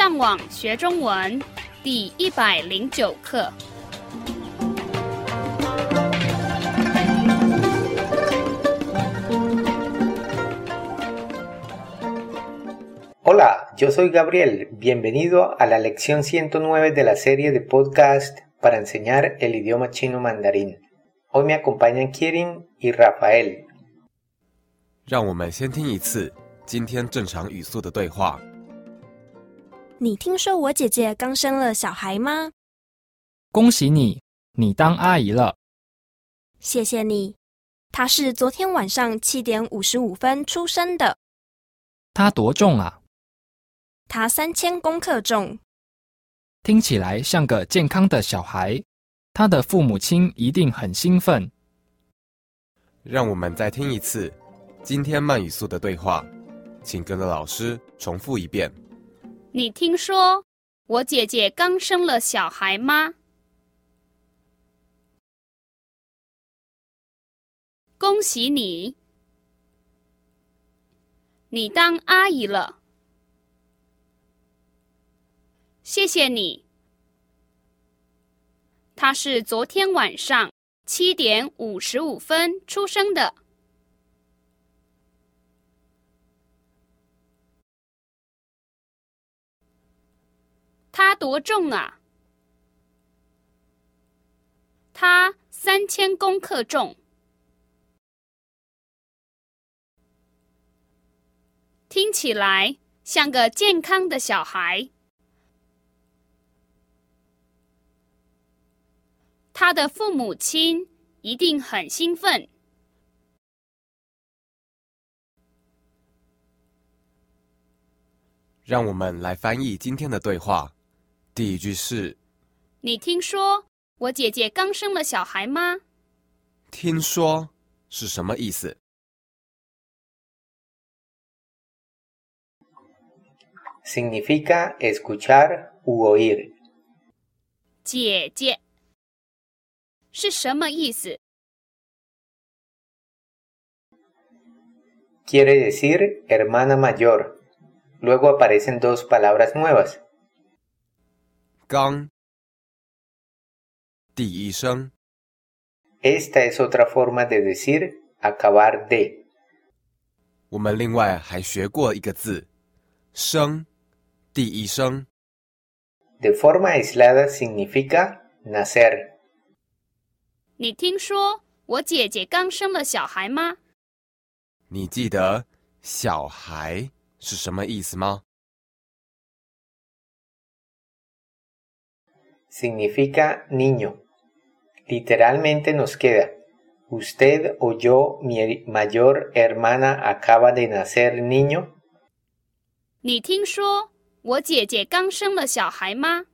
上网学中文第一百零九课。 Hola, yo soy Gabriel. Bienvenido a la lección 109 de la serie de podcast para enseñar el idioma chino mandarín. Hoy me acompañan Kirin y Rafael. 让我们先听一次今天正常语速的对话。 你听说我姐姐刚生了小孩吗？恭喜你，你当阿姨了。谢谢你。她是昨天晚上七点五十五分出生的，她多重啊？她三千公克重。听起来像个健康的小孩，她的父母亲一定很兴奋。让我们再听一次今天慢语速的对话，请跟着老师重复一遍。你听说我姐姐刚生了小孩吗？恭喜你，你当阿姨了。谢谢你。她是昨天晚上七点五十五分出生的。他多重啊？他三千公克重。听起来像个健康的小孩。他的父母亲一定很兴奋。让我们来翻译今天的对话。第一句是你听说我姐姐刚生了小孩吗？“听说”是什么意思？Significa escuchar u oír. 姐姐是什么意思？Quiere decir hermana mayor. Luego aparecen dos palabras nuevas. 刚第一声 Esta es otra forma de decir acabar de. 我们另外还学过一个字“生”，第一声。De forma aislada significa nacer. 你听说我姐姐刚生了小孩吗？你记得“小孩”是什么意思吗？Significa niño. Literalmente nos queda. ¿Usted o yo, mi mayor hermana, acaba de nacer niño? 你听说我姐姐刚生了小孩吗？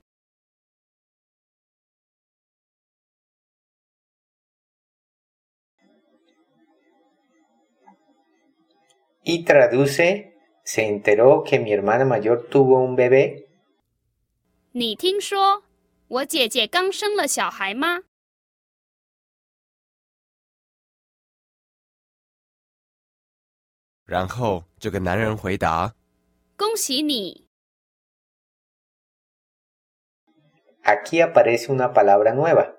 Y traduce, ¿se enteró que mi hermana mayor tuvo un bebé? 你听说 我姐姐刚生了小孩吗？然后这个男人回答恭喜你，Aquí aparece una palabra nueva.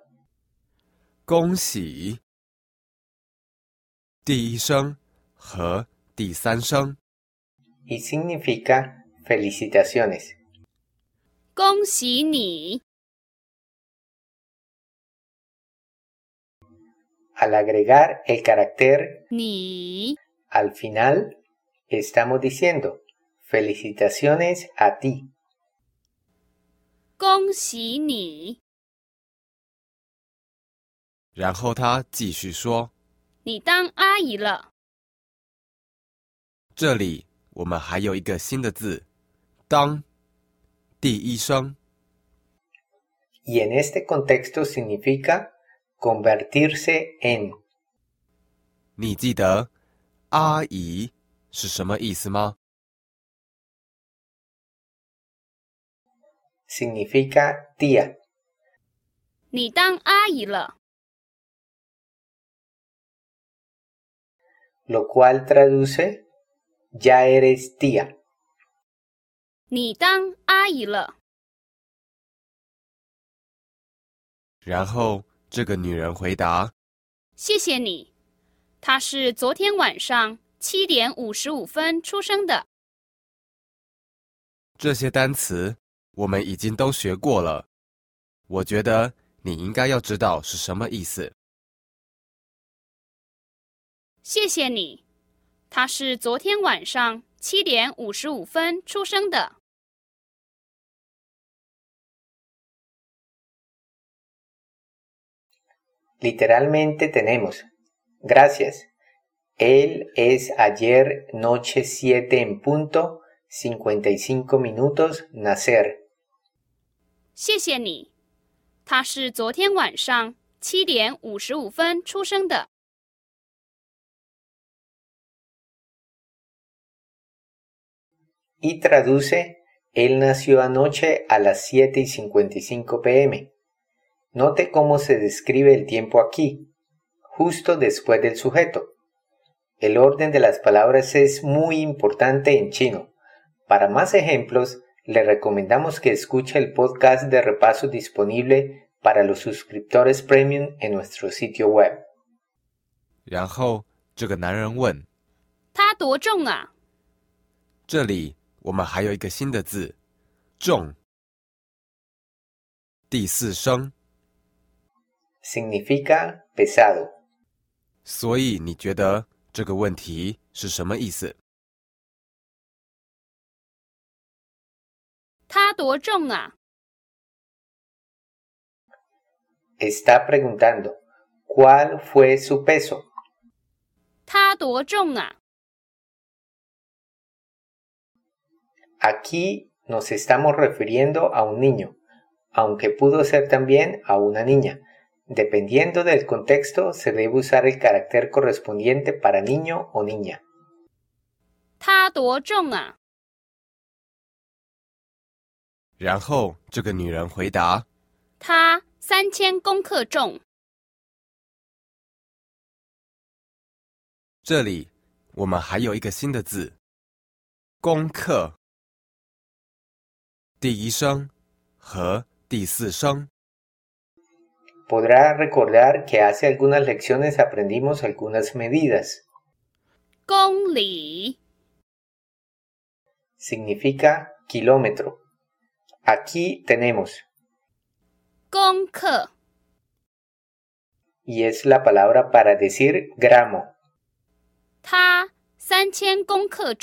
恭喜。第一声和第三声 y significa felicitaciones. 恭喜你，Al agregar el carácter 你 al final, estamos diciendo felicitaciones a ti. 恭喜你，然后他继续说，你当阿姨了。这里我们还有一个新的字“当”，第一声 Y en este contexto significa convertirse en. 你记得“阿姨”是什么意思吗？ Significa tía. 你当阿姨了。 lo cual traduce ya eres tía. 你当阿姨了。然后 这个女人回答谢谢你。她是昨天晚上七点五十五分出生的。：“这些单词我们已经都学过了，我觉得你应该要知道是什么意思。谢谢你。她是昨天晚上七点五十五分出生的。Literalmente tenemos, gracias. Él es ayer noche 7 en punto, 55 minutos, nacer. 谢谢你。她是昨天晚上七点五十五分出生的。 Y traduce, él nació anoche a las 7 y 55 pm. Note cómo se describe el tiempo aquí, justo después del sujeto. El orden de las palabras es muy importante en chino. Para más ejemplos, le recomendamos que escuche el podcast de repaso disponible para los suscriptores premium en nuestro sitio web. 然后这个男人问她多重啊？：“这里我们还有一个新的字，重。第四声， Significa pesado. 所以你觉得这个问题是什么意思？她多重啊？ Está preguntando, ¿cuál fue su peso? 她多重啊？ Aquí nos estamos refiriendo a un niño, aunque pudo ser también a una niña. Dependiendo del contexto, se debe usar el carácter correspondiente para niño o niña. 她多重啊？然后这个女人回答她三千公克重。：“这里我们还有一个新的字，公克。第一声和第四声。Podrá recordar que hace algunas lecciones aprendimos algunas medidas. Gongli significa kilómetro. Aquí tenemos Gongke y es la palabra para decir gramo. Ta gongke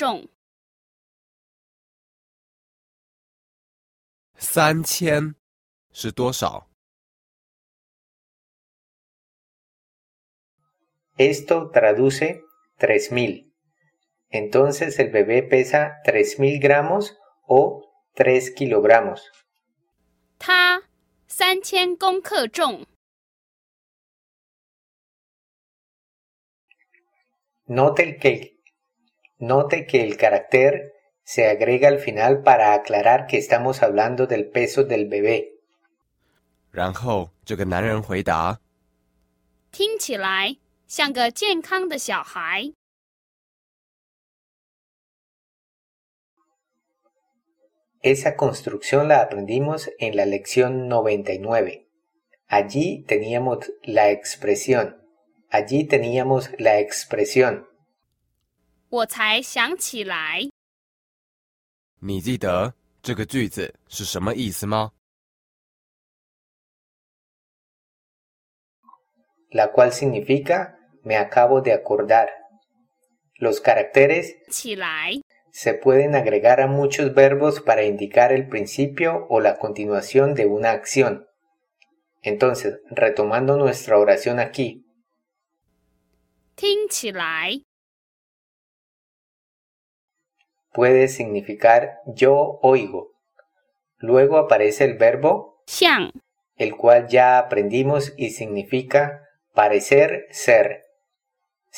San Esto traduce 3000. Entonces el bebé pesa 3000 gramos o 3 kilogramos. 她三千公克重。 Note, el que, note que el carácter se agrega al final para aclarar que estamos hablando del peso del bebé. 然后这个男人回答听起来 像个健康的小孩。 Esa construcción la aprendimos en la lección 99. Allí teníamos la expresión. Allí teníamos la expresión. 我才想起来，：“ 你记得这个句子是什么意思吗 la cual significa me acabo de acordar. Los caracteres se pueden agregar a muchos verbos para indicar el principio o la continuación de una acción. Entonces, retomando nuestra oración aquí. Puede significar yo oigo. Luego aparece el verbo el cual ya aprendimos y significa parecer ser.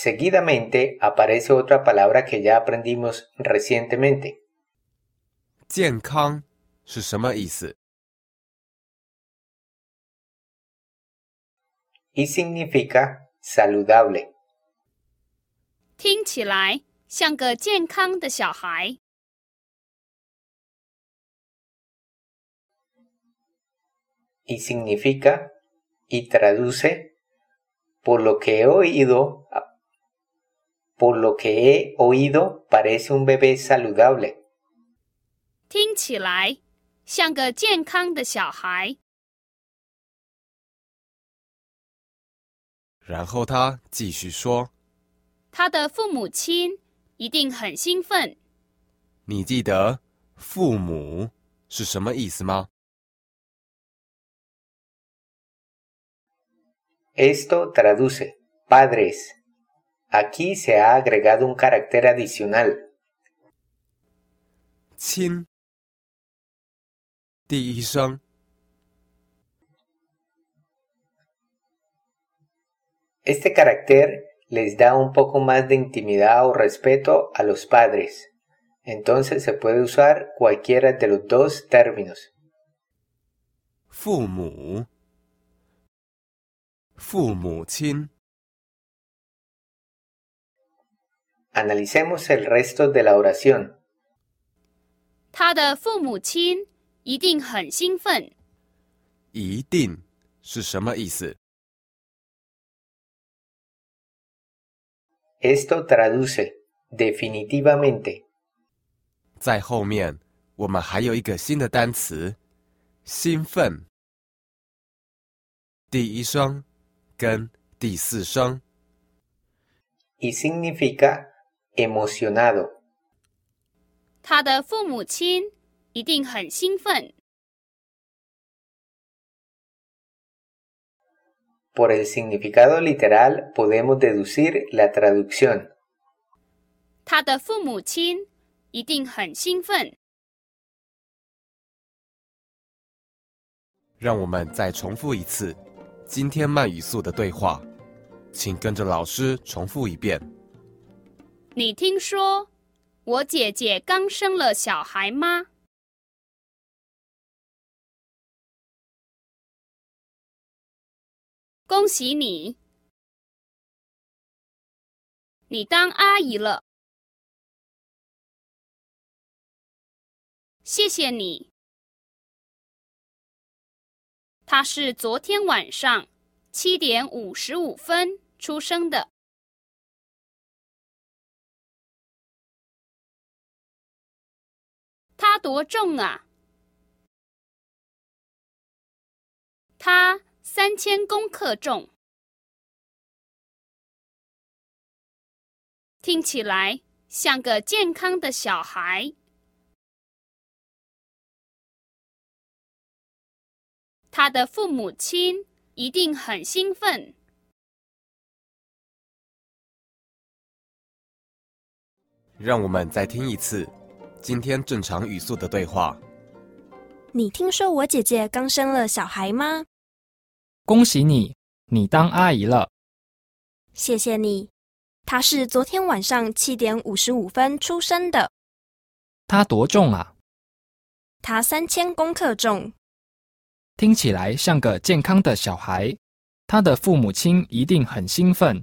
Seguidamente aparece otra palabra que ya aprendimos recientemente. Y significa saludable. 听起来像个健康的小孩。Y significa y traduce por lo que he oído por lo que he oído parece un bebé saludable 听起来像个健康的小孩。然后他继续说他的父母亲一定很兴奋。你记得“父母”是什么意思吗？ Esto traduce padres. Aquí se ha agregado un carácter adicional. Este carácter les da un poco más de intimidad o respeto a los padres. Entonces se puede usar cualquiera de los dos términos. Fumu. Fumu Analicemos el resto de la oración. 他的父母亲一定很兴奋。一定是什么意思？ Esto traduce definitivamente. 在后面我们还有一个新的单词“兴奋”。第一声跟第四声 y significa emocionado. 他的父母亲一定很兴奋。Por el significado literal podemos deducir la traducción. 他的父母亲一定很兴奋。让我们再重复一次今天慢语速的对话，请跟着老师重复一遍。你听说我姐姐刚生了小孩吗？恭喜你，你当阿姨了。谢谢你。他是昨天晚上七点五十五分出生的。他多重啊？他三千公克重，听起来像个健康的小孩。他的父母亲一定很兴奋。让我们再听一次今天正常语速的对话。你听说我姐姐刚生了小孩吗？恭喜你，你当阿姨了。谢谢你。她是昨天晚上七点五十五分出生的。她多重啊？她三千公克重。听起来像个健康的小孩。她的父母亲一定很兴奋。